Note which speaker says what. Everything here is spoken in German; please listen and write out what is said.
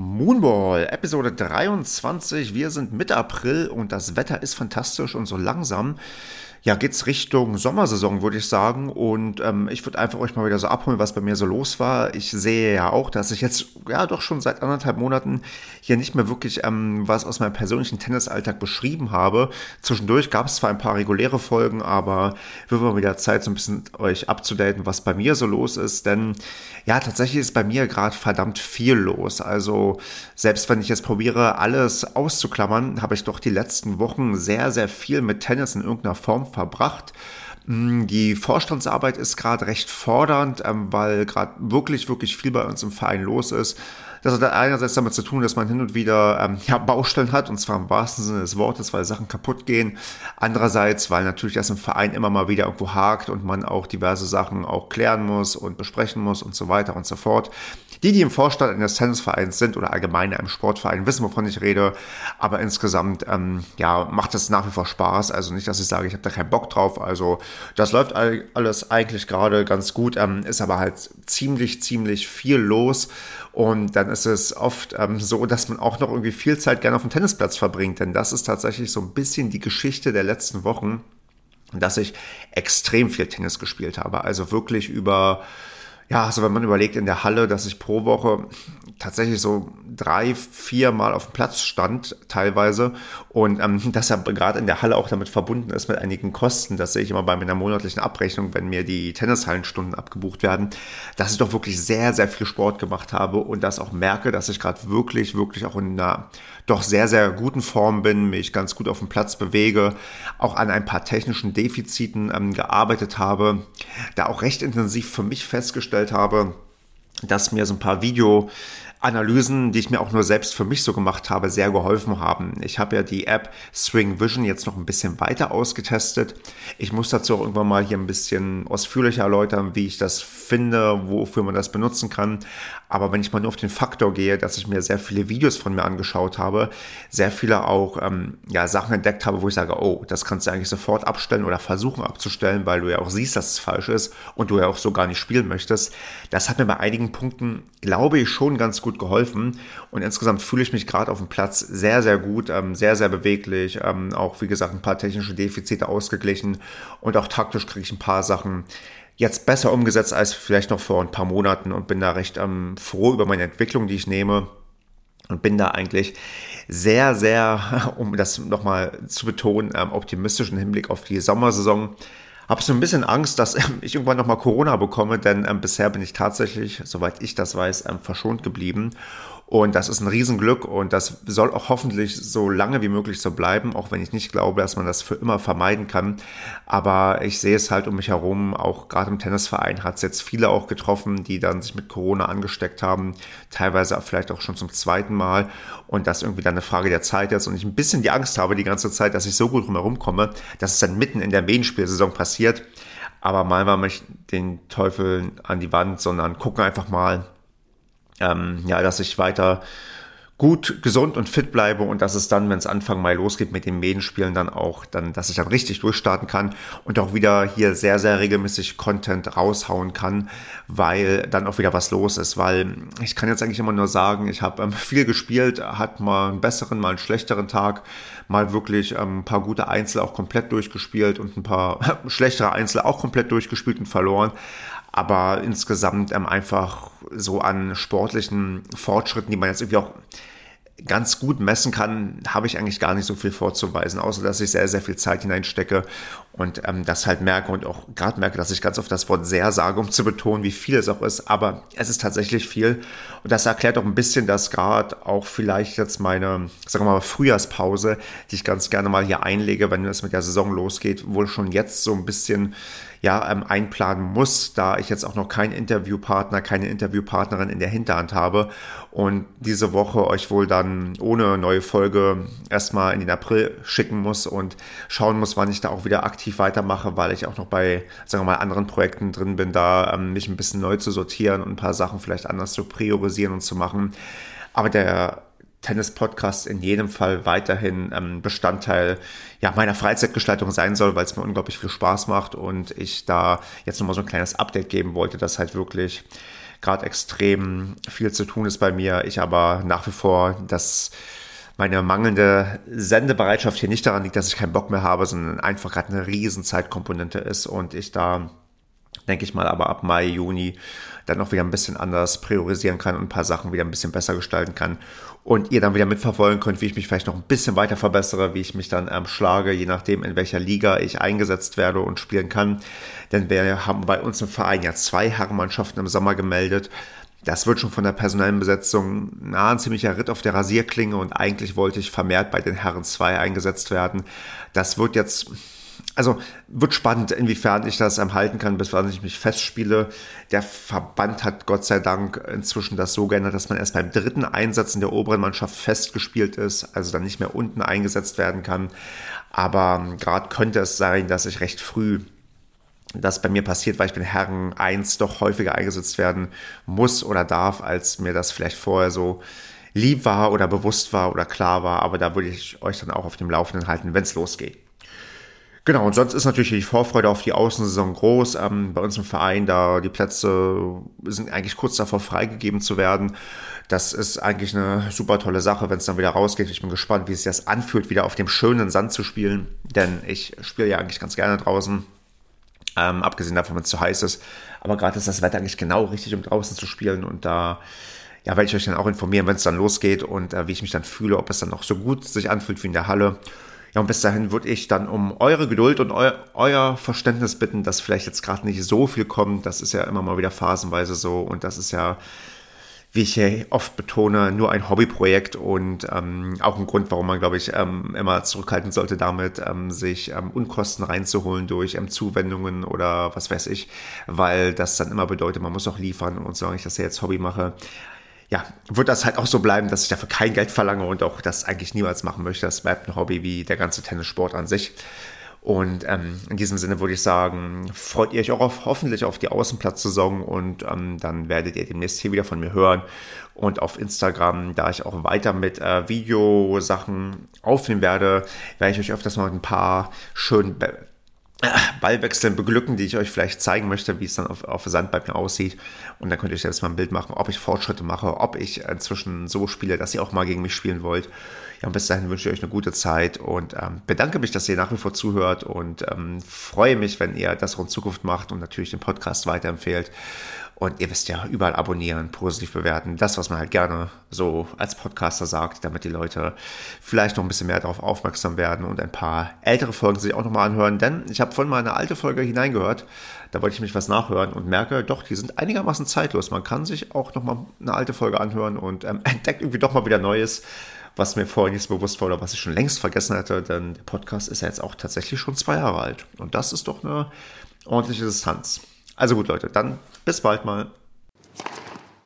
Speaker 1: Moonball, Episode 23. Wir sind Mitte April und das Wetter ist fantastisch und so langsam ja, geht's Richtung Sommersaison, würde ich sagen. Und ähm, ich würde einfach euch mal wieder so abholen, was bei mir so los war. Ich sehe ja auch, dass ich jetzt ja doch schon seit anderthalb Monaten hier nicht mehr wirklich ähm, was aus meinem persönlichen Tennisalltag beschrieben habe. Zwischendurch gab es zwar ein paar reguläre Folgen, aber wird mal wieder Zeit, so ein bisschen euch abzudaten, was bei mir so los ist. Denn ja, tatsächlich ist bei mir gerade verdammt viel los. Also selbst wenn ich jetzt probiere, alles auszuklammern, habe ich doch die letzten Wochen sehr, sehr viel mit Tennis in irgendeiner Form verbracht. Mm, die Vorstandsarbeit ist gerade recht fordernd, ähm, weil gerade wirklich, wirklich viel bei uns im Verein los ist. Das hat einerseits damit zu tun, dass man hin und wieder ähm, ja, Baustellen hat, und zwar im wahrsten Sinne des Wortes, weil Sachen kaputt gehen. Andererseits, weil natürlich das im Verein immer mal wieder irgendwo hakt und man auch diverse Sachen auch klären muss und besprechen muss und so weiter und so fort. Die, die im Vorstand eines Tennisvereins sind oder allgemein einem Sportverein, wissen, wovon ich rede. Aber insgesamt, ähm, ja, macht es nach wie vor Spaß. Also nicht, dass ich sage, ich habe da keinen Bock drauf. Also das läuft alles eigentlich gerade ganz gut, ähm, ist aber halt ziemlich, ziemlich viel los. Und dann ist es oft ähm, so, dass man auch noch irgendwie viel Zeit gerne auf dem Tennisplatz verbringt. Denn das ist tatsächlich so ein bisschen die Geschichte der letzten Wochen, dass ich extrem viel Tennis gespielt habe. Also wirklich über ja, also wenn man überlegt in der Halle, dass ich pro Woche tatsächlich so drei, vier Mal auf dem Platz stand, teilweise. Und ähm, dass er gerade in der Halle auch damit verbunden ist mit einigen Kosten. Das sehe ich immer bei meiner monatlichen Abrechnung, wenn mir die Tennishallenstunden abgebucht werden, dass ich doch wirklich sehr, sehr viel Sport gemacht habe und das auch merke, dass ich gerade wirklich, wirklich auch in einer doch sehr, sehr guten Form bin, mich ganz gut auf dem Platz bewege, auch an ein paar technischen Defiziten ähm, gearbeitet habe, da auch recht intensiv für mich festgestellt habe, dass mir so ein paar Video Analysen, die ich mir auch nur selbst für mich so gemacht habe, sehr geholfen haben. Ich habe ja die App Swing Vision jetzt noch ein bisschen weiter ausgetestet. Ich muss dazu auch irgendwann mal hier ein bisschen ausführlicher erläutern, wie ich das finde, wofür man das benutzen kann. Aber wenn ich mal nur auf den Faktor gehe, dass ich mir sehr viele Videos von mir angeschaut habe, sehr viele auch ähm, ja, Sachen entdeckt habe, wo ich sage, oh, das kannst du eigentlich sofort abstellen oder versuchen abzustellen, weil du ja auch siehst, dass es falsch ist und du ja auch so gar nicht spielen möchtest. Das hat mir bei einigen Punkten, glaube ich, schon ganz gut geholfen. Und insgesamt fühle ich mich gerade auf dem Platz sehr, sehr gut, ähm, sehr, sehr beweglich. Ähm, auch, wie gesagt, ein paar technische Defizite ausgeglichen und auch taktisch kriege ich ein paar Sachen jetzt besser umgesetzt als vielleicht noch vor ein paar Monaten und bin da recht ähm, froh über meine Entwicklung, die ich nehme und bin da eigentlich sehr, sehr, um das nochmal zu betonen, ähm, optimistisch im Hinblick auf die Sommersaison. Habe so ein bisschen Angst, dass ähm, ich irgendwann nochmal Corona bekomme, denn ähm, bisher bin ich tatsächlich, soweit ich das weiß, ähm, verschont geblieben. Und das ist ein Riesenglück und das soll auch hoffentlich so lange wie möglich so bleiben, auch wenn ich nicht glaube, dass man das für immer vermeiden kann. Aber ich sehe es halt um mich herum, auch gerade im Tennisverein hat es jetzt viele auch getroffen, die dann sich mit Corona angesteckt haben, teilweise vielleicht auch schon zum zweiten Mal. Und das irgendwie dann eine Frage der Zeit ist und ich ein bisschen die Angst habe die ganze Zeit, dass ich so gut drumherum komme, dass es dann mitten in der Medienspielsaison passiert. Aber mal war mich den Teufel an die Wand, sondern gucken einfach mal, ähm, ja, dass ich weiter gut, gesund und fit bleibe und dass es dann, wenn es Anfang Mai losgeht mit den Medienspielen, dann auch, dann, dass ich dann richtig durchstarten kann und auch wieder hier sehr, sehr regelmäßig Content raushauen kann, weil dann auch wieder was los ist, weil ich kann jetzt eigentlich immer nur sagen, ich habe ähm, viel gespielt, hat mal einen besseren, mal einen schlechteren Tag, mal wirklich ähm, ein paar gute Einzel auch komplett durchgespielt und ein paar schlechtere Einzel auch komplett durchgespielt und verloren aber insgesamt ähm, einfach so an sportlichen Fortschritten, die man jetzt irgendwie auch ganz gut messen kann, habe ich eigentlich gar nicht so viel vorzuweisen, außer dass ich sehr, sehr viel Zeit hineinstecke und ähm, das halt merke und auch gerade merke, dass ich ganz oft das Wort sehr sage, um zu betonen, wie viel es auch ist, aber es ist tatsächlich viel. Und das erklärt auch ein bisschen, dass gerade auch vielleicht jetzt meine, sagen wir mal, Frühjahrspause, die ich ganz gerne mal hier einlege, wenn es mit der Saison losgeht, wohl schon jetzt so ein bisschen ja, ähm, einplanen muss, da ich jetzt auch noch keinen Interviewpartner, keine Interviewpartnerin in der Hinterhand habe und diese Woche euch wohl dann ohne neue Folge erstmal in den April schicken muss und schauen muss, wann ich da auch wieder aktiv weitermache, weil ich auch noch bei, sagen wir mal, anderen Projekten drin bin, da ähm, mich ein bisschen neu zu sortieren und ein paar Sachen vielleicht anders zu priorisieren und zu machen. Aber der Tennis-Podcast in jedem Fall weiterhin ähm, Bestandteil ja, meiner Freizeitgestaltung sein soll, weil es mir unglaublich viel Spaß macht und ich da jetzt nochmal so ein kleines Update geben wollte, dass halt wirklich gerade extrem viel zu tun ist bei mir. Ich aber nach wie vor das meine mangelnde Sendebereitschaft hier nicht daran liegt, dass ich keinen Bock mehr habe, sondern einfach gerade eine riesen Zeitkomponente ist und ich da, denke ich mal, aber ab Mai, Juni dann auch wieder ein bisschen anders priorisieren kann und ein paar Sachen wieder ein bisschen besser gestalten kann und ihr dann wieder mitverfolgen könnt, wie ich mich vielleicht noch ein bisschen weiter verbessere, wie ich mich dann ähm, schlage, je nachdem, in welcher Liga ich eingesetzt werde und spielen kann. Denn wir haben bei uns im Verein ja zwei Herrenmannschaften im Sommer gemeldet. Das wird schon von der personellen Besetzung na, ein ziemlicher Ritt auf der Rasierklinge und eigentlich wollte ich vermehrt bei den Herren 2 eingesetzt werden. Das wird jetzt, also wird spannend, inwiefern ich das halten kann, bis wann ich mich festspiele. Der Verband hat Gott sei Dank inzwischen das so geändert, dass man erst beim dritten Einsatz in der oberen Mannschaft festgespielt ist, also dann nicht mehr unten eingesetzt werden kann. Aber gerade könnte es sein, dass ich recht früh das bei mir passiert, weil ich bin Herren 1 doch häufiger eingesetzt werden muss oder darf, als mir das vielleicht vorher so lieb war oder bewusst war oder klar war. Aber da würde ich euch dann auch auf dem Laufenden halten, wenn es losgeht. Genau, und sonst ist natürlich die Vorfreude auf die Außensaison groß. Ähm, bei uns im Verein, da die Plätze sind eigentlich kurz davor freigegeben zu werden. Das ist eigentlich eine super tolle Sache, wenn es dann wieder rausgeht. Ich bin gespannt, wie sich das anfühlt, wieder auf dem schönen Sand zu spielen. Denn ich spiele ja eigentlich ganz gerne draußen. Ähm, abgesehen davon, wenn es zu heiß ist. Aber gerade ist das Wetter eigentlich genau richtig, um draußen zu spielen. Und da ja, werde ich euch dann auch informieren, wenn es dann losgeht und äh, wie ich mich dann fühle, ob es dann noch so gut sich anfühlt wie in der Halle. Ja, und bis dahin würde ich dann um eure Geduld und eu euer Verständnis bitten, dass vielleicht jetzt gerade nicht so viel kommt. Das ist ja immer mal wieder phasenweise so und das ist ja wie ich hier oft betone, nur ein Hobbyprojekt und ähm, auch ein Grund, warum man, glaube ich, ähm, immer zurückhalten sollte, damit ähm, sich ähm, Unkosten reinzuholen durch ähm, Zuwendungen oder was weiß ich, weil das dann immer bedeutet, man muss auch liefern und solange ich das ja jetzt Hobby mache, ja, wird das halt auch so bleiben, dass ich dafür kein Geld verlange und auch das eigentlich niemals machen möchte. Das bleibt ein Hobby wie der ganze Tennissport an sich. Und ähm, in diesem Sinne würde ich sagen, freut ihr euch auch auf, hoffentlich auf die Außenplatzsaison und ähm, dann werdet ihr demnächst hier wieder von mir hören. Und auf Instagram, da ich auch weiter mit äh, Videosachen aufnehmen werde, werde ich euch öfters mal ein paar schönen Ballwechseln beglücken, die ich euch vielleicht zeigen möchte, wie es dann auf, auf Sand bei mir aussieht. Und dann könnt ihr selbst mal ein Bild machen, ob ich Fortschritte mache, ob ich inzwischen so spiele, dass ihr auch mal gegen mich spielen wollt. Ja, und bis dahin wünsche ich euch eine gute Zeit und ähm, bedanke mich, dass ihr nach wie vor zuhört und ähm, freue mich, wenn ihr das auch in Zukunft macht und natürlich den Podcast weiterempfehlt. Und ihr wisst ja, überall abonnieren, positiv bewerten, das, was man halt gerne so als Podcaster sagt, damit die Leute vielleicht noch ein bisschen mehr darauf aufmerksam werden und ein paar ältere Folgen sich auch nochmal anhören. Denn ich habe von mal eine alte Folge hineingehört, da wollte ich mich was nachhören und merke, doch, die sind einigermaßen zeitlos. Man kann sich auch nochmal eine alte Folge anhören und ähm, entdeckt irgendwie doch mal wieder Neues, was mir vorher nicht bewusst war oder was ich schon längst vergessen hatte, denn der Podcast ist ja jetzt auch tatsächlich schon zwei Jahre alt. Und das ist doch eine ordentliche Distanz. Also gut, Leute, dann bis bald mal.